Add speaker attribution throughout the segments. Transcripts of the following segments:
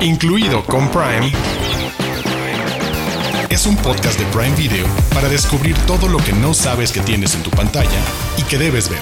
Speaker 1: incluido con Prime, es un podcast de Prime Video para descubrir todo lo que no sabes que tienes en tu pantalla y que debes ver.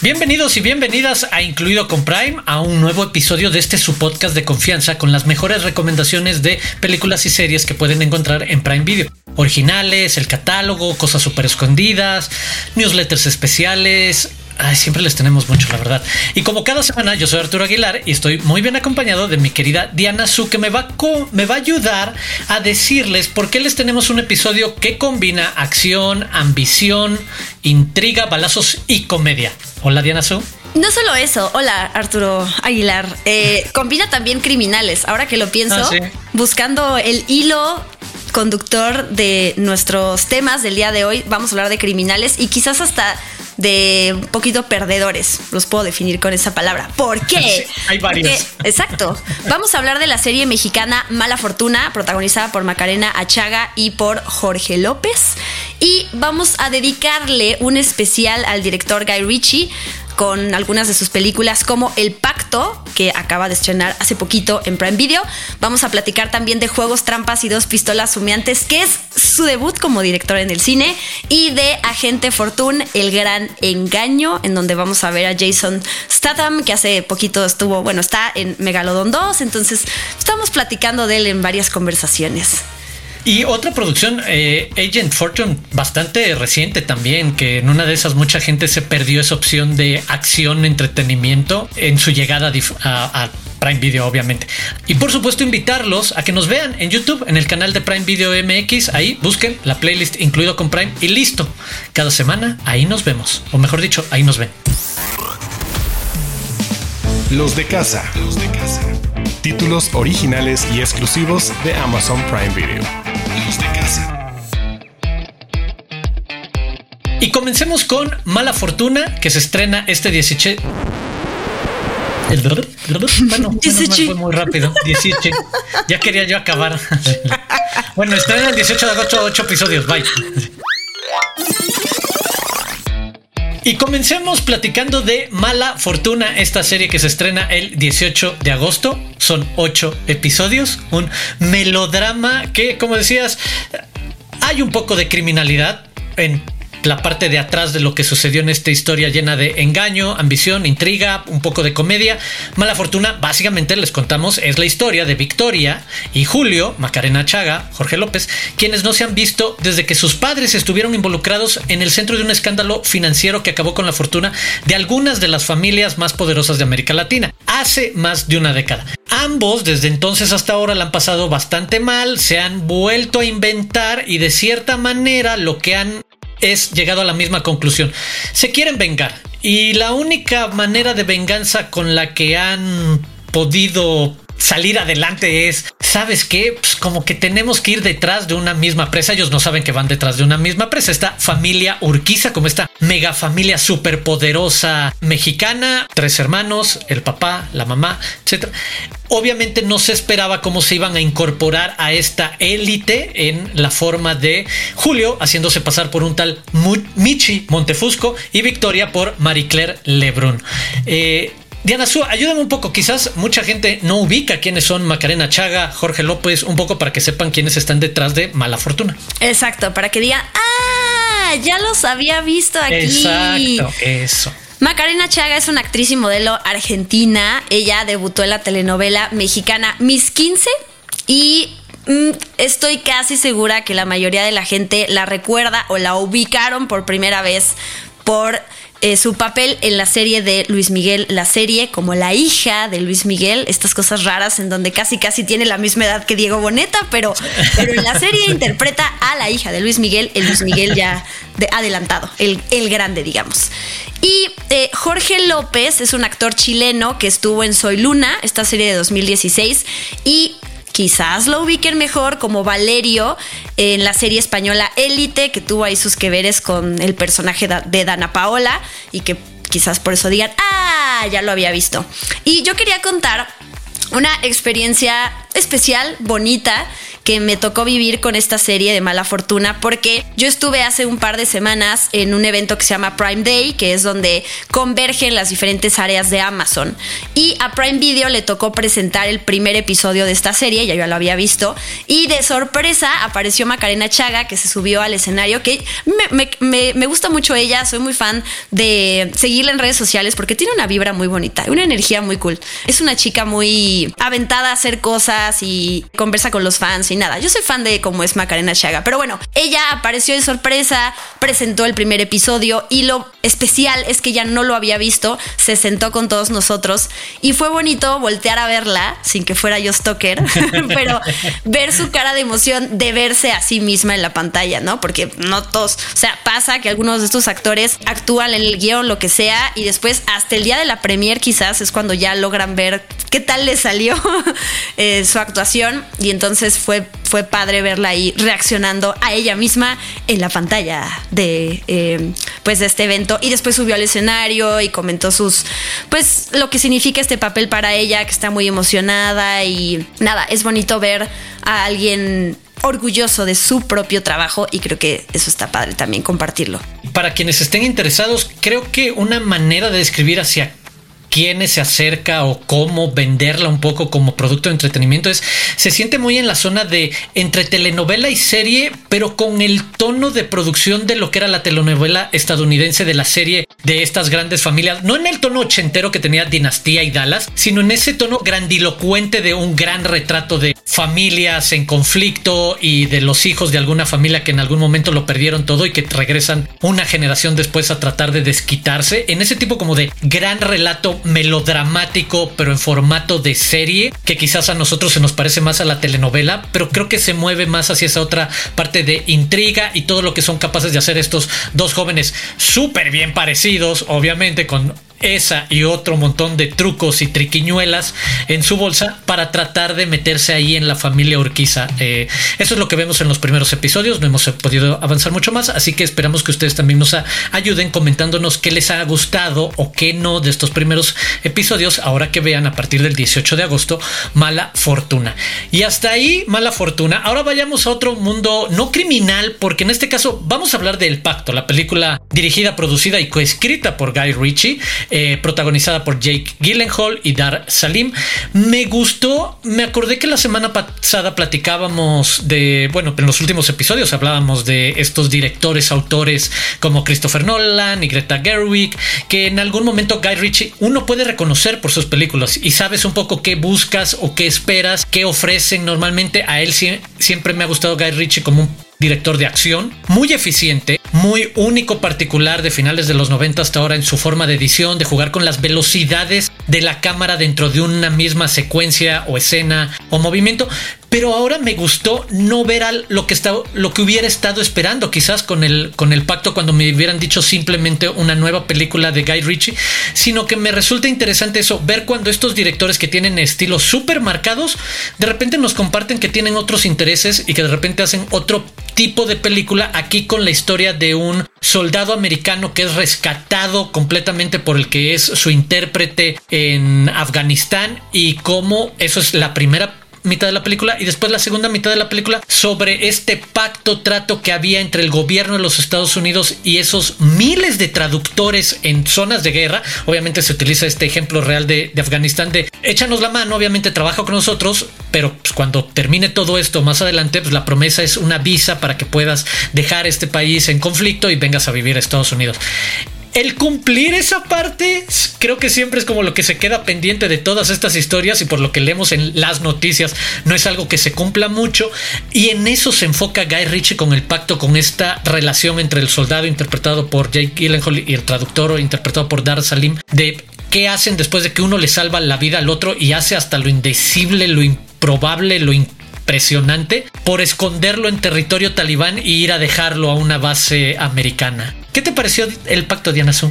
Speaker 2: Bienvenidos y bienvenidas a Incluido con Prime, a un nuevo episodio de este su podcast de confianza con las mejores recomendaciones de películas y series que pueden encontrar en Prime Video. Originales, el catálogo, cosas súper escondidas, newsletters especiales, Ay, siempre les tenemos mucho, la verdad. Y como cada semana, yo soy Arturo Aguilar y estoy muy bien acompañado de mi querida Diana Su, que me va, me va a ayudar a decirles por qué les tenemos un episodio que combina acción, ambición, intriga, balazos y comedia. Hola, Diana Su.
Speaker 3: No solo eso, hola Arturo Aguilar, eh, combina también criminales. Ahora que lo pienso, ah, buscando el hilo conductor de nuestros temas del día de hoy, vamos a hablar de criminales y quizás hasta de un poquito perdedores. Los puedo definir con esa palabra. ¿Por qué?
Speaker 2: hay varios.
Speaker 3: exacto. Vamos a hablar de la serie mexicana Mala Fortuna, protagonizada por Macarena Achaga y por Jorge López. Y vamos a dedicarle un especial al director Guy Ritchie con algunas de sus películas como El Pacto, que acaba de estrenar hace poquito en Prime Video. Vamos a platicar también de Juegos, Trampas y Dos Pistolas Humeantes, que es su debut como director en el cine, y de Agente Fortune, El Gran Engaño, en donde vamos a ver a Jason Statham, que hace poquito estuvo, bueno, está en Megalodon 2, entonces estamos platicando de él en varias conversaciones.
Speaker 2: Y otra producción, eh, Agent Fortune, bastante reciente también, que en una de esas mucha gente se perdió esa opción de acción, entretenimiento en su llegada a, Prime Video, obviamente. Y por supuesto, invitarlos a que nos vean en YouTube, en el canal de Prime Video MX. Ahí busquen la playlist incluido con Prime y listo. Cada semana ahí nos vemos, o mejor dicho, ahí nos ven.
Speaker 1: Los de casa. Los de casa. Títulos originales y exclusivos de Amazon Prime Video de casa.
Speaker 2: Y comencemos con Mala Fortuna, que se estrena este 18. El bueno, fue muy rápido. 18. Ya quería yo acabar. bueno, estrena el 18 de agosto, 8 episodios. Bye. Y comencemos platicando de Mala Fortuna, esta serie que se estrena el 18 de agosto. Son ocho episodios, un melodrama que, como decías, hay un poco de criminalidad en la parte de atrás de lo que sucedió en esta historia llena de engaño, ambición, intriga, un poco de comedia. Mala fortuna, básicamente les contamos, es la historia de Victoria y Julio, Macarena Chaga, Jorge López, quienes no se han visto desde que sus padres estuvieron involucrados en el centro de un escándalo financiero que acabó con la fortuna de algunas de las familias más poderosas de América Latina, hace más de una década. Ambos desde entonces hasta ahora la han pasado bastante mal, se han vuelto a inventar y de cierta manera lo que han es llegado a la misma conclusión. Se quieren vengar y la única manera de venganza con la que han podido salir adelante es, ¿sabes qué? Pues como que tenemos que ir detrás de una misma presa. Ellos no saben que van detrás de una misma presa. Esta familia Urquiza, como esta mega familia superpoderosa mexicana, tres hermanos, el papá, la mamá, etc. Obviamente no se esperaba cómo se iban a incorporar a esta élite en la forma de Julio haciéndose pasar por un tal Michi Montefusco y Victoria por Marie Claire Lebrun. Eh, Diana Su, ayúdame un poco. Quizás mucha gente no ubica quiénes son Macarena Chaga, Jorge López, un poco para que sepan quiénes están detrás de Mala Fortuna.
Speaker 3: Exacto, para que digan, ah, ya los había visto aquí.
Speaker 2: Exacto, eso.
Speaker 3: Macarena Chaga es una actriz y modelo argentina. Ella debutó en la telenovela mexicana Miss 15 y mm, estoy casi segura que la mayoría de la gente la recuerda o la ubicaron por primera vez por eh, su papel en la serie de Luis Miguel, la serie como la hija de Luis Miguel, estas cosas raras en donde casi casi tiene la misma edad que Diego Boneta, pero, pero en la serie interpreta a la hija de Luis Miguel, el Luis Miguel ya de adelantado, el, el grande, digamos. Y eh, Jorge López es un actor chileno que estuvo en Soy Luna, esta serie de 2016, y quizás lo ubiquen mejor como Valerio en la serie española Élite, que tuvo ahí sus que veres con el personaje de Dana Paola y que quizás por eso digan, ah, ya lo había visto. Y yo quería contar una experiencia especial, bonita, que me tocó vivir con esta serie de mala fortuna porque yo estuve hace un par de semanas en un evento que se llama Prime Day, que es donde convergen las diferentes áreas de Amazon. Y a Prime Video le tocó presentar el primer episodio de esta serie, ya yo lo había visto, y de sorpresa apareció Macarena Chaga, que se subió al escenario, que me, gusta mucho ella, soy muy fan de seguirla en redes sociales porque tiene una vibra muy bonita, una energía muy cool. Es una chica muy aventada a hacer cosas y conversa con los fans nada. Yo soy fan de cómo es Macarena Chaga, pero bueno, ella apareció de sorpresa, presentó el primer episodio y lo especial es que ya no lo había visto, se sentó con todos nosotros y fue bonito voltear a verla sin que fuera yo stalker, pero ver su cara de emoción de verse a sí misma en la pantalla, ¿no? Porque no todos, o sea, pasa que algunos de estos actores actúan en el guion, lo que sea, y después hasta el día de la premier quizás es cuando ya logran ver qué tal le salió eh, su actuación y entonces fue, fue padre verla ahí reaccionando a ella misma en la pantalla de, eh, pues de este evento y después subió al escenario y comentó sus, pues lo que significa este papel para ella, que está muy emocionada y nada, es bonito ver a alguien orgulloso de su propio trabajo y creo que eso está padre también compartirlo.
Speaker 2: Para quienes estén interesados, creo que una manera de describir hacia quiénes se acerca o cómo venderla un poco como producto de entretenimiento es se siente muy en la zona de entre telenovela y serie pero con el tono de producción de lo que era la telenovela estadounidense de la serie de estas grandes familias. No en el tono ochentero que tenía Dinastía y Dallas sino en ese tono grandilocuente de un gran retrato de familias en conflicto y de los hijos de alguna familia que en algún momento lo perdieron todo y que regresan una generación después a tratar de desquitarse. En ese tipo como de gran relato melodramático, pero en formato de serie, que quizás a nosotros se nos parece más a la telenovela, pero creo que se mueve más hacia esa otra parte de intriga y todo lo que son capaces de hacer estos dos jóvenes súper bien parecidos, obviamente con esa y otro montón de trucos y triquiñuelas en su bolsa para tratar de meterse ahí en la familia Urquiza. Eh, eso es lo que vemos en los primeros episodios, no hemos podido avanzar mucho más, así que esperamos que ustedes también nos ayuden comentándonos qué les ha gustado o qué no de estos primeros episodios, ahora que vean a partir del 18 de agosto, Mala Fortuna. Y hasta ahí, Mala Fortuna. Ahora vayamos a otro mundo no criminal, porque en este caso vamos a hablar del Pacto, la película dirigida, producida y coescrita por Guy Ritchie. Eh, protagonizada por Jake Gyllenhaal y Dar Salim. Me gustó, me acordé que la semana pasada platicábamos de, bueno, en los últimos episodios hablábamos de estos directores, autores como Christopher Nolan y Greta Gerwig, que en algún momento Guy Ritchie uno puede reconocer por sus películas y sabes un poco qué buscas o qué esperas, qué ofrecen normalmente. A él siempre me ha gustado Guy Ritchie como un director de acción, muy eficiente, muy único particular de finales de los 90 hasta ahora en su forma de edición, de jugar con las velocidades de la cámara dentro de una misma secuencia o escena o movimiento, pero ahora me gustó no ver lo que lo que hubiera estado esperando quizás con el con el pacto cuando me hubieran dicho simplemente una nueva película de Guy Ritchie, sino que me resulta interesante eso ver cuando estos directores que tienen estilos súper marcados de repente nos comparten que tienen otros intereses y que de repente hacen otro tipo de película aquí con la historia de un soldado americano que es rescatado completamente por el que es su intérprete en Afganistán y cómo eso es la primera mitad de la película y después la segunda mitad de la película sobre este pacto, trato que había entre el gobierno de los Estados Unidos y esos miles de traductores en zonas de guerra. Obviamente se utiliza este ejemplo real de, Afganistán de échanos la mano, obviamente trabaja con nosotros, pero pues, cuando termine todo esto más adelante, pues la promesa es una visa para que puedas dejar este país en conflicto y vengas a vivir a Estados Unidos el cumplir esa parte creo que siempre es como lo que se queda pendiente de todas estas historias y por lo que leemos en las noticias no es algo que se cumpla mucho y en eso se enfoca Guy Ritchie con el pacto con esta relación entre el soldado interpretado por Jake Gyllenhaal y el traductor interpretado por Dar Salim de qué hacen después de que uno le salva la vida al otro y hace hasta lo indecible, lo improbable, lo impresionante por esconderlo en territorio talibán y ir a dejarlo a una base americana. ¿Qué te pareció el pacto de Anazú?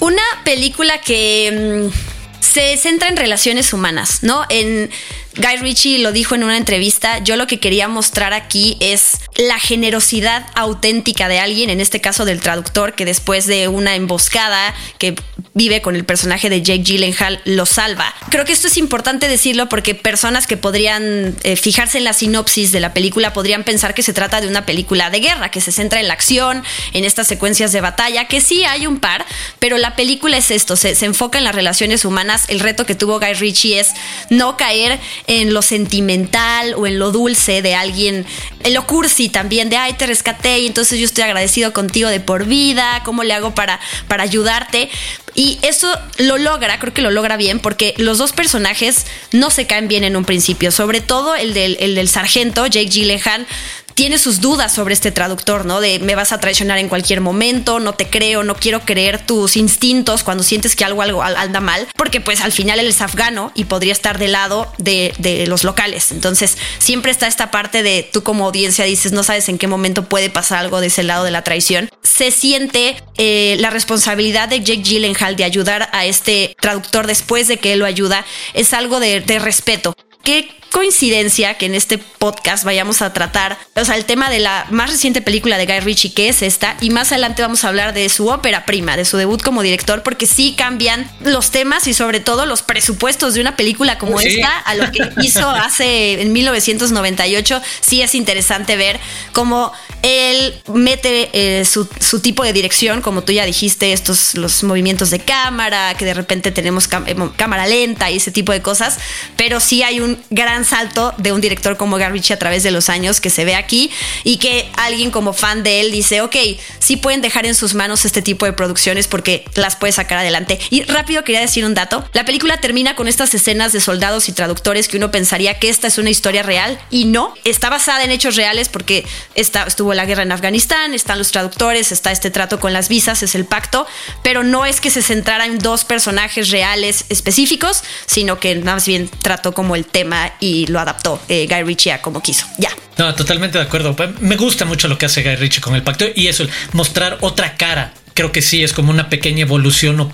Speaker 3: Una película que mm, se centra en relaciones humanas, ¿no? En Guy Ritchie lo dijo en una entrevista, yo lo que quería mostrar aquí es la generosidad auténtica de alguien, en este caso del traductor, que después de una emboscada que vive con el personaje de Jake Gyllenhaal lo salva. Creo que esto es importante decirlo porque personas que podrían eh, fijarse en la sinopsis de la película podrían pensar que se trata de una película de guerra, que se centra en la acción, en estas secuencias de batalla, que sí hay un par, pero la película es esto, se, se enfoca en las relaciones humanas. El reto que tuvo Guy Ritchie es no caer en lo sentimental o en lo dulce de alguien, en lo cursi también, de ay, te rescaté y entonces yo estoy agradecido contigo de por vida, ¿cómo le hago para, para ayudarte? Y eso lo logra, creo que lo logra bien, porque los dos personajes no se caen bien en un principio. Sobre todo el del, el del sargento, Jake Gyllenhaal, tiene sus dudas sobre este traductor, ¿no? De me vas a traicionar en cualquier momento, no te creo, no quiero creer tus instintos cuando sientes que algo, algo anda mal, porque pues al final él es afgano y podría estar del lado de, de, los locales. Entonces siempre está esta parte de tú como audiencia dices, no sabes en qué momento puede pasar algo de ese lado de la traición. Se siente eh, la responsabilidad de Jake Gyllenhaal de ayudar a este traductor después de que él lo ayuda, es algo de, de respeto. ¿Qué coincidencia que en este podcast vayamos a tratar, o sea, el tema de la más reciente película de Guy Ritchie, que es esta, y más adelante vamos a hablar de su ópera prima, de su debut como director, porque sí cambian los temas y sobre todo los presupuestos de una película como sí. esta a lo que hizo hace en 1998. Sí es interesante ver cómo él mete eh, su, su, tipo de dirección, como tú ya dijiste, estos los movimientos de cámara, que de repente tenemos cámara lenta y ese tipo de cosas, pero sí hay un gran salto de un director como Guy Ritchie a través de los años que se ve aquí y que alguien como fan de él dice, ok, sí pueden dejar en sus manos este tipo de producciones porque las puede sacar adelante. Y rápido quería decir un dato, la película termina con estas escenas de soldados y traductores que uno pensaría que esta es una historia real y no, está basada en hechos reales porque está, estuvo la guerra en Afganistán, están los traductores, está este trato con las visas, es el pacto, pero no es que se centrara en dos personajes reales específicos, sino que más bien trató como el tema y lo adaptó eh, Guy Ritchie a como quiso. Ya.
Speaker 2: No, totalmente de acuerdo. Me gusta mucho lo que hace Guy Ritchie con el pacto y eso, mostrar otra cara creo que sí es como una pequeña evolución o,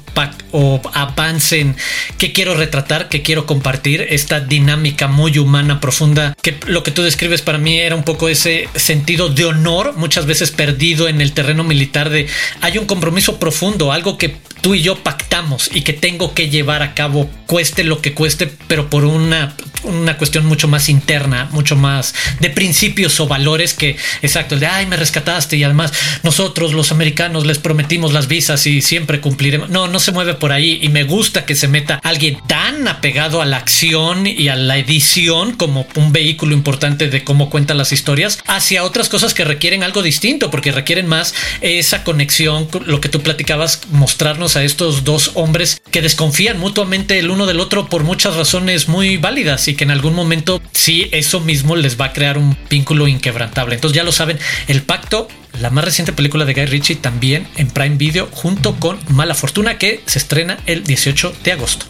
Speaker 2: o, avance en qué quiero retratar, qué quiero compartir, esta dinámica muy humana, profunda, que lo que tú describes para mí era un poco ese sentido de honor, muchas veces perdido en el terreno militar de hay un compromiso profundo, algo que tú y yo pactamos y que tengo que llevar a cabo, cueste lo que cueste, pero por una, una cuestión mucho más interna, mucho más de principios o valores que, exacto, de, ay, me rescataste y además nosotros los americanos les prometimos las visas y siempre cumpliremos. No, no se mueve por ahí y me gusta que se meta alguien tan apegado a la acción y a la edición como un vehículo importante de cómo cuentan las historias hacia otras cosas que requieren algo distinto porque requieren más esa conexión, lo que tú platicabas, mostrarnos a estos dos hombres que desconfían mutuamente el uno del otro por muchas razones muy válidas y que en algún momento sí eso mismo les va a crear un vínculo inquebrantable. Entonces ya lo saben, el pacto la más reciente película de Guy Ritchie también en Prime Video junto con Mala Fortuna que se estrena el 18 de agosto.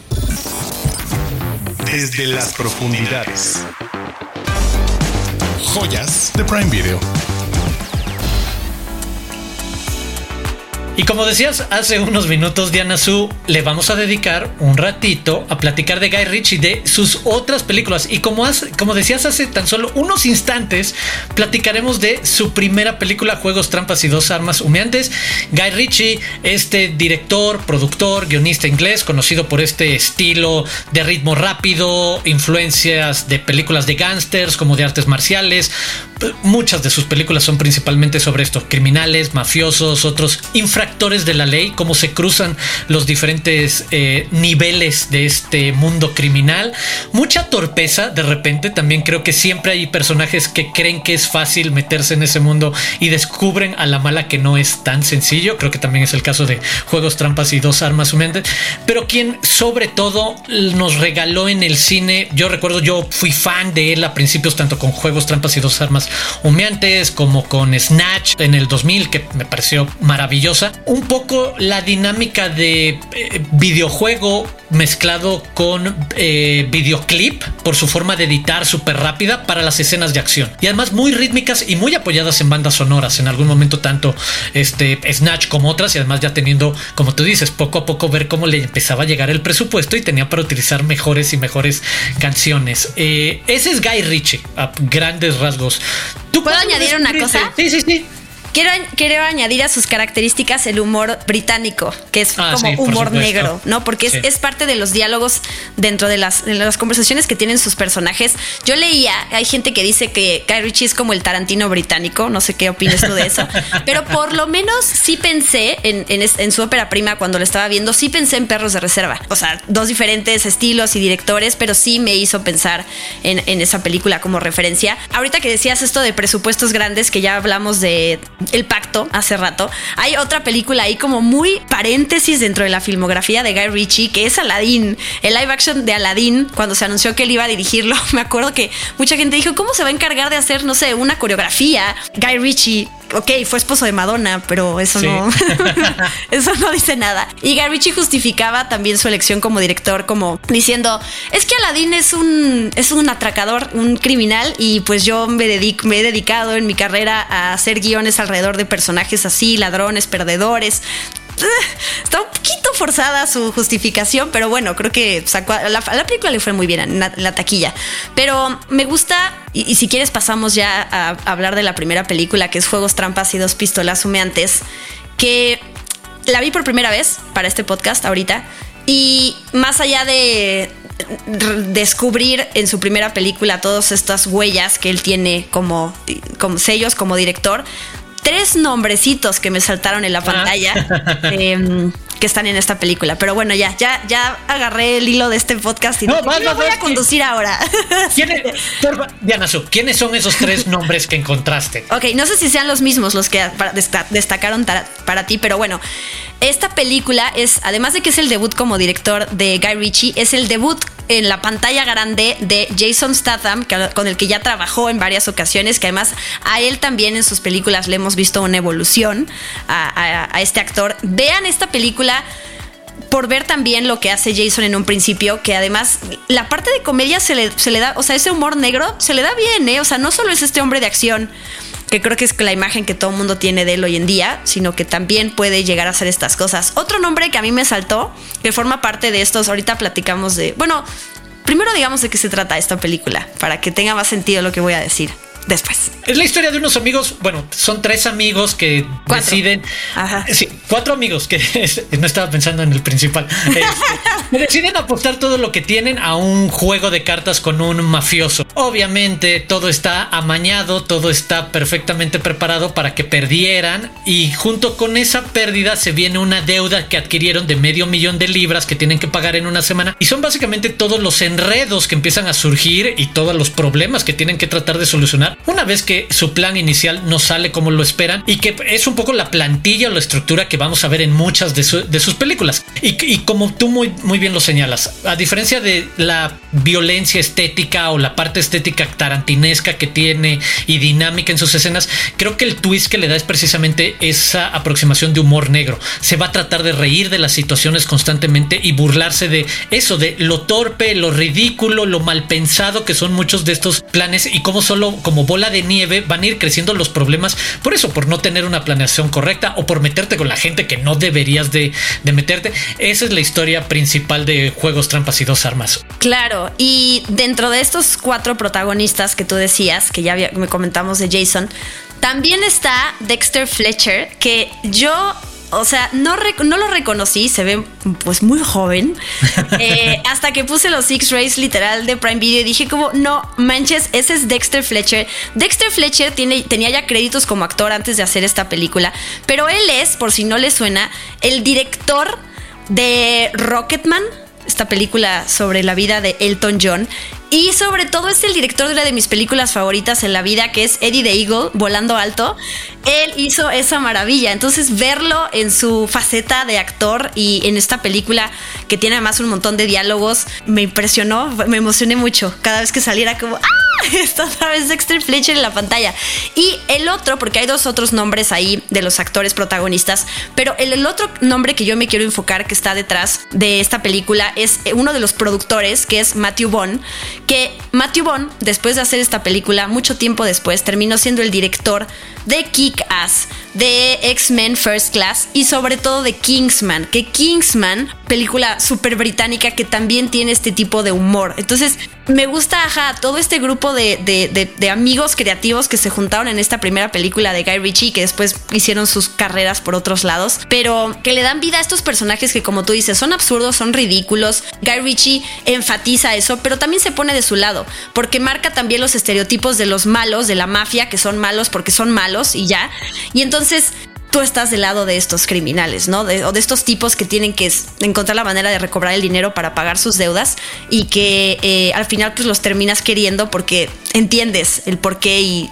Speaker 1: Desde las profundidades. Joyas de Prime Video.
Speaker 2: Y como decías hace unos minutos, Diana Su, le vamos a dedicar un ratito a platicar de Guy Ritchie, de sus otras películas. Y como, como decías hace tan solo unos instantes, platicaremos de su primera película, Juegos, Trampas y Dos Armas Humeantes. Guy Ritchie, este director, productor, guionista inglés, conocido por este estilo de ritmo rápido, influencias de películas de gángsters como de artes marciales. Muchas de sus películas son principalmente sobre esto, criminales, mafiosos, otros infractores de la ley, cómo se cruzan los diferentes eh, niveles de este mundo criminal. Mucha torpeza, de repente, también creo que siempre hay personajes que creen que es fácil meterse en ese mundo y descubren a la mala que no es tan sencillo. Creo que también es el caso de Juegos, Trampas y Dos Armas Humeantes. Pero quien sobre todo nos regaló en el cine, yo recuerdo, yo fui fan de él a principios, tanto con Juegos, Trampas y Dos Armas Humeantes como con Snatch en el 2000, que me pareció maravillosa. Un poco la dinámica de eh, videojuego mezclado con eh, videoclip por su forma de editar súper rápida para las escenas de acción y además muy rítmicas y muy apoyadas en bandas sonoras en algún momento tanto este Snatch como otras y además ya teniendo como tú dices poco a poco ver cómo le empezaba a llegar el presupuesto y tenía para utilizar mejores y mejores canciones eh, ese es Guy Ritchie a grandes rasgos
Speaker 3: ¿Tú ¿Puedo añadir una cosa?
Speaker 2: Sí, sí, sí.
Speaker 3: Quiero, quiero añadir a sus características el humor británico, que es
Speaker 2: Ah,
Speaker 3: como
Speaker 2: sí,
Speaker 3: humor negro, ¿no? Porque es,
Speaker 2: Sí.
Speaker 3: es parte de los diálogos dentro de las, de las conversaciones que tienen sus personajes. Yo leía, hay gente que dice que Guy Ritchie es como el Tarantino británico, no sé qué opinas tú de eso, pero por lo menos sí pensé en, en en su ópera prima cuando lo estaba viendo, sí pensé en Perros de Reserva. O sea, dos diferentes estilos y directores, pero sí me hizo pensar en, en esa película como referencia. Ahorita que decías esto de presupuestos grandes, que ya hablamos de El Pacto hace rato, hay otra película ahí como muy paréntesis dentro de la filmografía de Guy Ritchie, que es Aladdin, el live action de Aladdin, cuando se anunció que él iba a dirigirlo, me acuerdo que mucha gente dijo, ¿cómo se va a encargar de hacer, no sé, una coreografía? Guy Ritchie, ok, fue esposo de Madonna, pero eso
Speaker 2: Sí.
Speaker 3: no, eso no dice nada. Y Guy Ritchie justificaba también su elección como director, como diciendo, es que Aladdin es un, es un atracador, un criminal, y pues yo me, dedico, me he dedicado en mi carrera a hacer guiones alrededor de personajes así, ladrones, perdedores. Está un poquito forzada su justificación, pero bueno, creo que sacó a la, película le fue muy bien en la, taquilla. Pero me gusta, y, si quieres pasamos ya a, hablar de la primera película, que es Juegos, Trampas y Dos Pistolas Humeantes, que la vi por primera vez para este podcast ahorita. Y más allá de descubrir en su primera película todas estas huellas que él tiene como, como sellos, como director, tres nombrecitos que me saltaron en la pantalla em, que están en esta película. Pero bueno, ya, ya, ya agarré el hilo de este podcast y
Speaker 2: No,
Speaker 3: dije,
Speaker 2: vas,
Speaker 3: "Yo lo
Speaker 2: vas,
Speaker 3: voy
Speaker 2: vas,
Speaker 3: a conducir ahora.
Speaker 2: ¿Quiénes, por- Diana Su, ¿quiénes son esos tres nombres que encontraste?
Speaker 3: Ok, no sé si sean los mismos los que destacaron para, para ti, pero bueno, esta película es, además de que es el debut como director de Guy Ritchie, es el debut en la pantalla grande de Jason Statham, con el que ya trabajó en varias ocasiones, que además a él también en sus películas le hemos visto una evolución a este actor. Vean esta película por ver también lo que hace Jason en un principio, que además la parte de comedia se le, se le da, o sea, ese humor negro se le da bien, ¿eh? O sea, no solo es este hombre de acción, que creo que es la imagen que todo el mundo tiene de él hoy en día, sino que también puede llegar a hacer estas cosas. Otro nombre que a mí me saltó, que forma parte de estos, ahorita platicamos de, bueno, primero digamos de qué se trata esta película, para que tenga más sentido lo que voy a decir después.
Speaker 2: Es la historia de unos amigos, bueno, son tres amigos que
Speaker 3: Cuatro.
Speaker 2: deciden.
Speaker 3: Ajá.
Speaker 2: Sí, cuatro amigos que no estaba pensando en el principal. Este, deciden apostar todo lo que tienen a un juego de cartas con un mafioso. Obviamente, todo está amañado, todo está perfectamente preparado para que perdieran. Y junto con esa pérdida se viene una deuda que adquirieron de medio millón de libras que tienen que pagar en una semana. Y son básicamente todos los enredos que empiezan a surgir y todos los problemas que tienen que tratar de solucionar una vez que su plan inicial no sale como lo esperan y que es un poco la plantilla o la estructura que vamos a ver en muchas de, su- de sus películas. Y, y como tú muy, muy bien lo señalas, a diferencia de la violencia estética o la parte estética tarantinesca que tiene y dinámica en sus escenas, creo que el twist que le da es precisamente esa aproximación de humor negro. Se va a tratar de reír de las situaciones constantemente y burlarse de eso, de lo torpe, lo ridículo, lo mal pensado que son muchos de estos planes y cómo solo como bola de nieve van a ir creciendo los problemas por eso, por no tener una planeación correcta o por meterte con la gente que no deberías de, de meterte. Esa es la historia principal de Juegos, Trampas y Dos Armas.
Speaker 3: Claro, y dentro de estos cuatro protagonistas que tú decías, que ya me comentamos de Jason, también está Dexter Fletcher, que yo, o sea, no, no lo reconocí, se ve pues muy joven, eh, hasta que puse los X-Rays literal de Prime Video y dije como, no manches, ese es Dexter Fletcher. Dexter Fletcher tiene, tenía ya créditos como actor antes de hacer esta película, pero él es, por si no le suena, el director de Rocketman, esta película sobre la vida de Elton John. Y sobre todo es el director de una de mis películas favoritas en la vida, que es Eddie the Eagle, Volando Alto. Él hizo esa maravilla. Entonces verlo en su faceta de actor y en esta película que tiene además un montón de diálogos, me impresionó, me emocioné mucho. Cada vez que saliera como, ¡ah! Está otra vez Dexter Fletcher en la pantalla. Y el otro, porque hay dos otros nombres ahí de los actores protagonistas, pero el, el otro nombre que yo me quiero enfocar que está detrás de esta película es uno de los productores, que es Matthew Vaughn, que Matthew Vaughn, después de hacer esta película, mucho tiempo después, terminó siendo el director de Kick-Ass, de X-Men First Class y sobre todo de Kingsman, que Kingsman, película súper británica que también tiene este tipo de humor. Entonces, me gusta, ajá, todo este grupo de, de- de- amigos creativos que se juntaron en esta primera película de Guy Ritchie, que después hicieron sus carreras por otros lados, pero que le dan vida a estos personajes que como tú dices son absurdos, son ridículos. Guy Ritchie enfatiza eso, pero también se pone de su lado, porque marca también los estereotipos de los malos, de la mafia, que son malos porque son malos y ya. Y entonces tú estás del lado de estos criminales, ¿no? o de estos tipos que tienen que encontrar la manera de recobrar el dinero para pagar sus deudas y que eh, al final pues los terminas queriendo porque entiendes el por qué y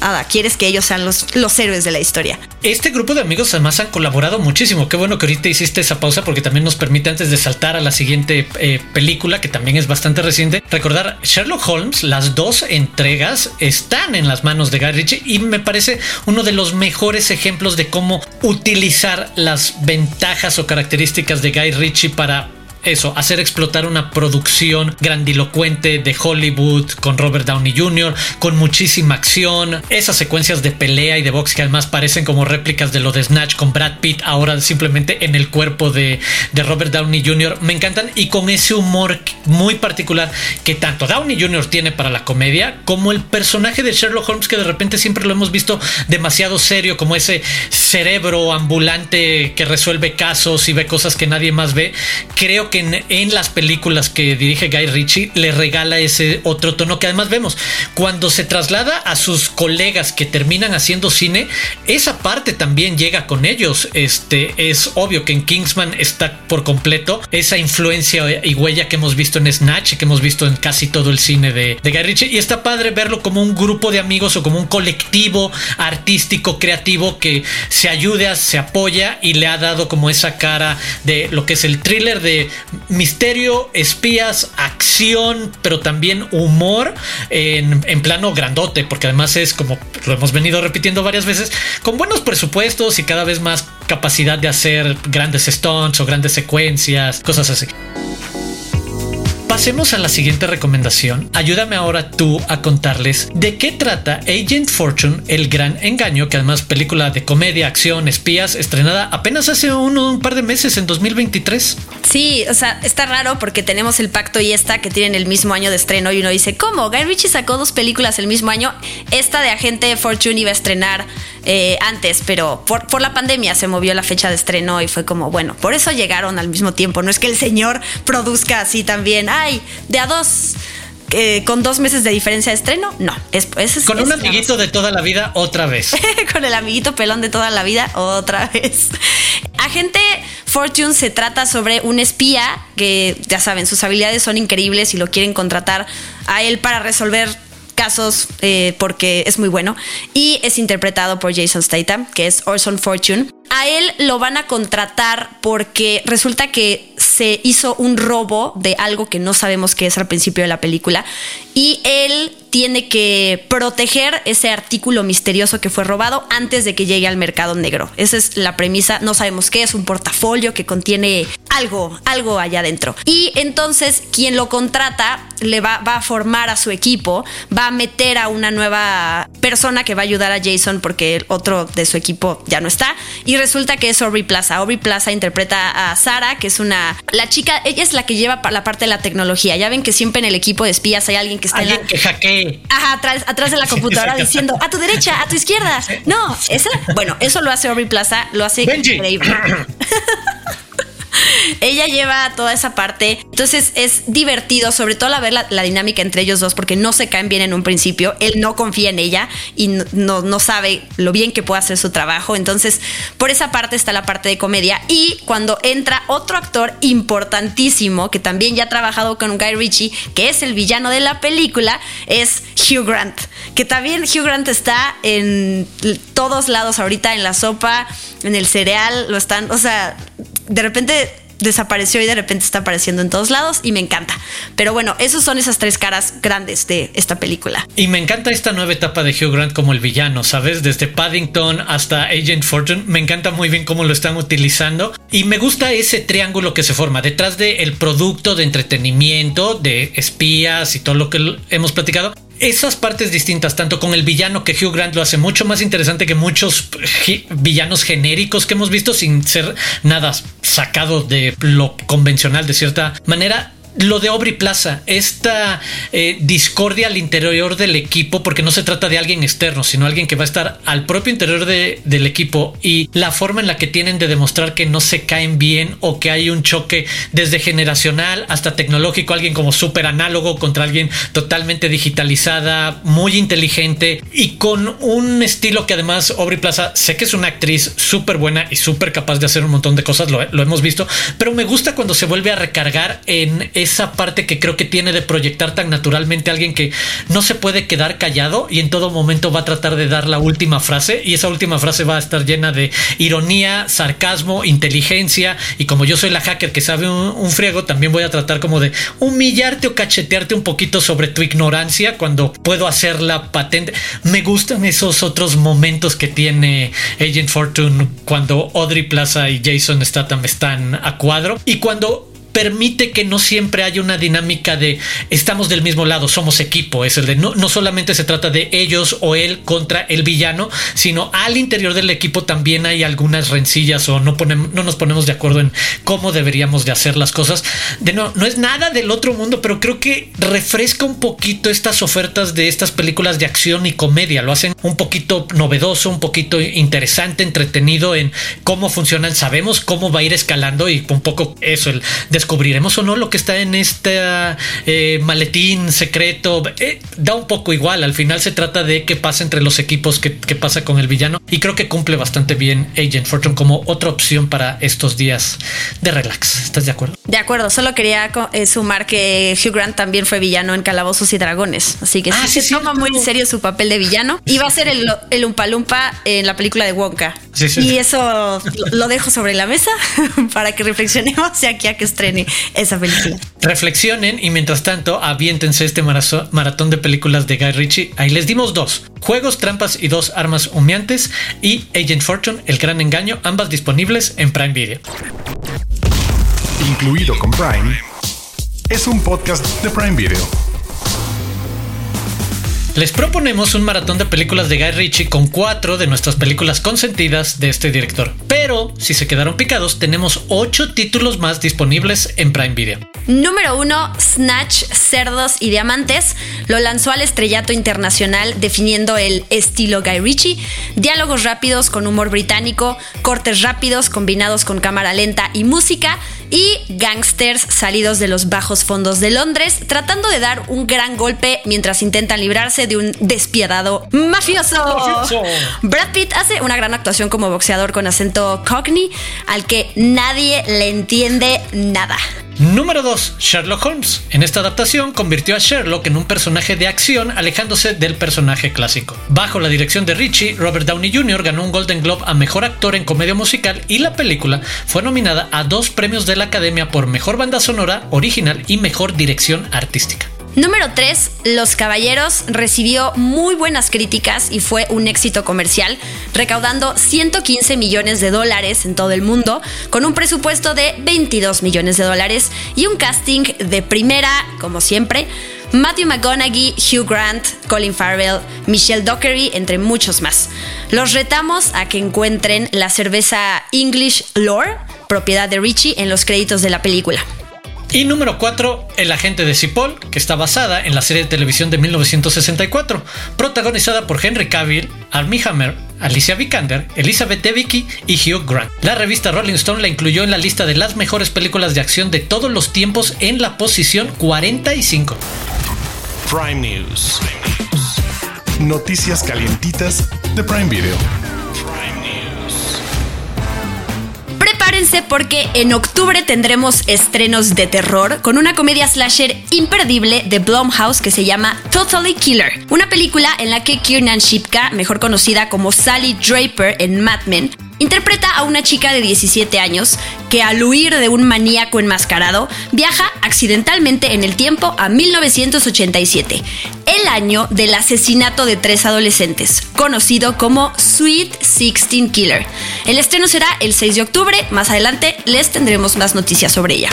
Speaker 3: nada, quieres que ellos sean los, los héroes de la historia.
Speaker 2: Este grupo de amigos además han colaborado muchísimo. Qué bueno que ahorita hiciste esa pausa porque también nos permite antes de saltar a la siguiente eh, película que también es bastante reciente, recordar Sherlock Holmes, las dos entregas están en las manos de Guy Ritchie y me parece uno de los mejores ejemplos de cómo utilizar las ventajas o características de Guy Ritchie para eso, hacer explotar una producción grandilocuente de Hollywood con Robert Downey Jr., con muchísima acción, esas secuencias de pelea y de box que además parecen como réplicas de lo de Snatch con Brad Pitt, ahora simplemente en el cuerpo de, de Robert Downey Jr., me encantan y con ese humor muy particular que tanto Downey Jr. tiene para la comedia, como el personaje de Sherlock Holmes que de repente siempre lo hemos visto demasiado serio, como ese cerebro ambulante que resuelve casos y ve cosas que nadie más ve, creo que en, las películas que dirige Guy Ritchie le regala ese otro tono que además vemos. Cuando se traslada a sus colegas que terminan haciendo cine, esa parte también llega con ellos. Este es obvio que en Kingsman está por completo esa influencia y huella que hemos visto en Snatch que hemos visto en casi todo el cine de, de Guy Ritchie. Y está padre verlo como un grupo de amigos o como un colectivo artístico, creativo que se ayuda, se apoya y le ha dado como esa cara de lo que es el thriller de misterio, espías, acción, pero también humor en, en, plano grandote, porque además es como lo hemos venido repitiendo varias veces, con buenos presupuestos y cada vez más capacidad de hacer grandes stunts o grandes secuencias, cosas así. Pasemos a la siguiente recomendación. Ayúdame ahora tú a contarles de qué trata Agent Fortune, el gran engaño, que además película de comedia, acción, espías, estrenada apenas hace un par de meses, en 2023.
Speaker 3: Sí, o sea, está raro porque tenemos el pacto y esta que tienen el mismo año de estreno y uno dice, ¿cómo? Guy Ritchie sacó dos películas el mismo año. Esta de Agente Fortune iba a estrenar eh, antes, pero por, por la pandemia se movió la fecha de estreno y fue como, bueno, por eso llegaron al mismo tiempo. No es que el señor produzca así también de a dos. Eh, con dos meses de diferencia de estreno, no. Es,
Speaker 2: con un amiguito de toda la vida, otra vez.
Speaker 3: con el amiguito pelón de toda la vida, otra vez. Agente Fortune se trata sobre un espía que, ya saben, sus habilidades son increíbles y lo quieren contratar a él para resolver casos eh, porque es muy bueno y es interpretado por Jason Statham, que es Orson Fortune. A él lo van a contratar porque resulta que se hizo un robo de algo que no sabemos qué es al principio de la película y él tiene que proteger ese artículo misterioso que fue robado antes de que llegue al mercado negro. Esa es la premisa. No sabemos qué es, un portafolio que contiene algo, algo allá adentro. Y entonces quien lo contrata le va, a formar a su equipo, va a meter a una nueva persona que va a ayudar a Jason porque el otro de su equipo ya no está. Y resulta que es Aubrey Plaza. Aubrey Plaza interpreta a Sara, que es una... La chica, ella es la que lleva la parte de la tecnología. Ya ven que siempre en el equipo de espías hay alguien que está
Speaker 2: en que
Speaker 3: Ajá, atrás, atrás de la computadora diciendo a tu derecha, a tu izquierda. No, esa, bueno, eso lo hace Aubrey Plaza, lo hace increíble. Ella lleva toda esa parte. Entonces es divertido, sobre todo a ver la, dinámica entre ellos dos, porque no se caen bien en un principio. Él no confía en ella y no, no, sabe lo bien que puede hacer su trabajo. Entonces, por esa parte está la parte de comedia. Y cuando entra otro actor importantísimo, que también ya ha trabajado con Guy Ritchie, que es el villano de la película, es Hugh Grant. Que también Hugh Grant está en todos lados ahorita, en la sopa, en el cereal, lo están, o sea, de repente desapareció y de repente está apareciendo en todos lados y me encanta. Pero bueno, esos son esas tres caras grandes de esta película.
Speaker 2: Y me encanta esta nueva etapa de Hugh Grant como el villano, ¿sabes? Desde Paddington hasta Agent Fortune, me encanta muy bien cómo lo están utilizando y me gusta ese triángulo que se forma detrás del producto de entretenimiento, de espías y todo lo que hemos platicado esas partes distintas, tanto con el villano que Hugh Grant lo hace mucho más interesante que muchos villanos genéricos que hemos visto sin ser nada sacado de lo convencional de cierta manera lo de Aubrey Plaza, esta eh, discordia al interior del equipo, porque no se trata de alguien externo, sino alguien que va a estar al propio interior del equipo y la forma en la que tienen de demostrar que no se caen bien o que hay un choque desde generacional hasta tecnológico, alguien como súper análogo contra alguien totalmente digitalizada, muy inteligente y con un estilo que además Aubrey Plaza sé que es una actriz súper buena y súper capaz de hacer un montón de cosas, lo, lo hemos visto, pero me gusta cuando se vuelve a recargar en esa parte que creo que tiene de proyectar tan naturalmente a alguien que no se puede quedar callado y en todo momento va a tratar de dar la última frase y esa última frase va a estar llena de ironía, sarcasmo, inteligencia y como yo soy la hacker que sabe un, friego, también voy a tratar como de humillarte o cachetearte un poquito sobre tu ignorancia cuando puedo hacerla patente. Me gustan esos otros momentos que tiene Agent Fortune cuando Audrey Plaza y Jason Statham están a cuadro y cuando permite que no siempre haya una dinámica de estamos del mismo lado, somos equipo. Es el de no, no solamente se trata de ellos o él contra el villano, sino al interior del equipo también hay algunas rencillas o no, ponemos, no nos ponemos de acuerdo en cómo deberíamos de hacer las cosas. De no, no es nada del otro mundo, pero creo que refresca un poquito estas ofertas de estas películas de acción y comedia. Lo hacen un poquito novedoso, un poquito interesante, entretenido en cómo funcionan. Sabemos cómo va a ir escalando y un poco eso, el de descubriremos o no lo que está en este eh, maletín secreto. Eh, da un poco igual. Al final se trata de qué pasa entre los equipos, qué, pasa con el villano. Y creo que cumple bastante bien Agent Fortune como otra opción para estos días de relax. ¿Estás de acuerdo?
Speaker 3: De acuerdo. Solo quería eh, sumar que Hugh Grant también fue villano en Calabozos y Dragones. Así que ah, sí, se toma muy en serio su papel de villano. Y va a ser el, el Umpalumpa en la película de Wonka. Y eso lo dejo sobre la mesa para que reflexionemos de aquí a que estrene esa película.
Speaker 2: Reflexionen y mientras tanto aviéntense este maratón de películas de Guy Ritchie. Ahí les dimos dos: Juegos, Trampas y dos Armas Humeantes y Agent Fortune, El Gran Engaño, ambas disponibles en Prime Video.
Speaker 1: Incluido con Prime, es un podcast de Prime Video.
Speaker 2: Les proponemos un maratón de películas de Guy Ritchie con cuatro de nuestras películas consentidas de este director. Pero si se quedaron picados, tenemos ocho títulos más disponibles en Prime Video.
Speaker 3: Número 1, Snatch, Cerdos y Diamantes. Lo lanzó al estrellato internacional definiendo el estilo Guy Ritchie. Diálogos rápidos con humor británico, cortes rápidos combinados con cámara lenta y música y gangsters salidos de los bajos fondos de Londres tratando de dar un gran golpe mientras intentan librarse de un despiadado mafioso. Brad Pitt hace una gran actuación como boxeador con acento cockney al que nadie le entiende nada.
Speaker 2: Número 2. Sherlock Holmes. En esta adaptación convirtió a Sherlock en un personaje de acción alejándose del personaje clásico. Bajo la dirección de Richie, Robert Downey Jr. ganó un Golden Globe a Mejor Actor en Comedia Musical y la película fue nominada a dos premios de la Academia por Mejor Banda Sonora Original y Mejor Dirección Artística.
Speaker 3: Número 3, Los Caballeros recibió muy buenas críticas y fue un éxito comercial, recaudando 115 millones de dólares en todo el mundo, con un presupuesto de 22 millones de dólares y un casting de primera, como siempre. Matthew McConaughey, Hugh Grant, Colin Farrell, Michelle Dockery, entre muchos más. Los retamos a que encuentren la cerveza English Lore, propiedad de Richie, en los créditos de la película.
Speaker 2: Y número 4, El agente de Cipoll, que está basada en la serie de televisión de 1964, protagonizada por Henry Cavill, Armie Hammer, Alicia Vikander, Elizabeth Debicki y Hugh Grant. La revista Rolling Stone la incluyó en la lista de las mejores películas de acción de todos los tiempos en la posición 45.
Speaker 1: Prime News. Noticias calientitas de Prime Video.
Speaker 3: Prepárense porque en octubre tendremos estrenos de terror con una comedia slasher imperdible de Blumhouse que se llama Totally Killer, una película en la que Kiernan Shipka, mejor conocida como Sally Draper en Mad Men, interpreta a una chica de 17 años que al huir de un maníaco enmascarado viaja accidentalmente en el tiempo a 1987, el año del asesinato de tres adolescentes, conocido como Sweet Sixteen Killer. El estreno será el 6 de octubre, más adelante les tendremos más noticias sobre ella.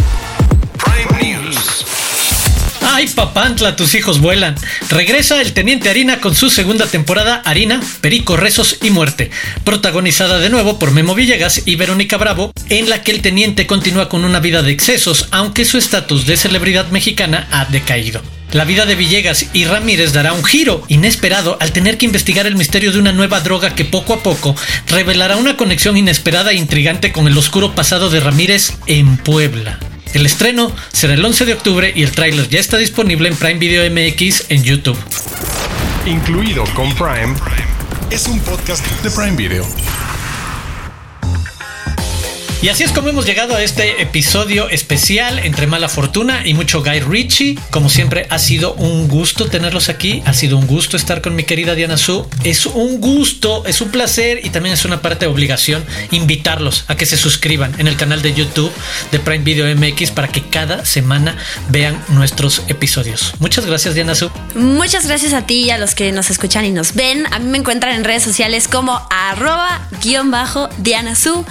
Speaker 2: Ay, Papantla, tus hijos vuelan. Regresa el Teniente Harina con su segunda temporada Harina, Perico, Rezos y Muerte, protagonizada de nuevo por Memo Villegas y Verónica Bravo, en la que el teniente continúa con una vida de excesos, aunque su estatus de celebridad mexicana ha decaído. La vida de Villegas y Ramírez dará un giro inesperado al tener que investigar el misterio de una nueva droga que poco a poco revelará una conexión inesperada e intrigante con el oscuro pasado de Ramírez en Puebla. El estreno será el 11 de octubre y el tráiler ya está disponible en Prime Video MX en YouTube.
Speaker 1: Incluido con Prime, es un podcast de Prime Video.
Speaker 2: Y así es como hemos llegado a este episodio especial entre mala fortuna y mucho Guy Ritchie. Como siempre, ha sido un gusto tenerlos aquí. Ha sido un gusto estar con mi querida Diana Su. Es un gusto, es un placer y también es una parte de obligación invitarlos a que se suscriban en el canal de YouTube de Prime Video MX para que cada semana vean nuestros episodios. Muchas gracias, Diana Su.
Speaker 3: Muchas gracias a ti y a los que nos escuchan y nos ven. A mí me encuentran en redes sociales como arroba guion bajo Diana Su.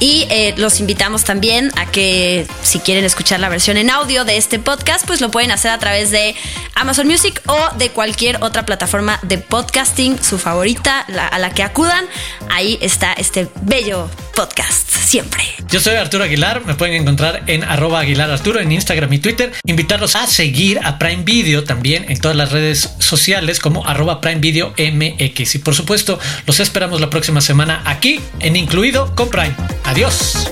Speaker 3: Y eh, los invitamos también a que si quieren escuchar la versión en audio de este podcast, pues lo pueden hacer a través de Amazon Music o de cualquier otra plataforma de podcasting, su favorita, a la que acudan. Ahí está este bello podcast, siempre.
Speaker 2: Yo soy Arturo Aguilar, me pueden encontrar en arroba Aguilar Arturo en Instagram y Twitter. Invitarlos a seguir a Prime Video también en todas las redes sociales como arroba Prime Video MX. Y por supuesto, los esperamos la próxima semana aquí en Incluido con Prime. Adiós.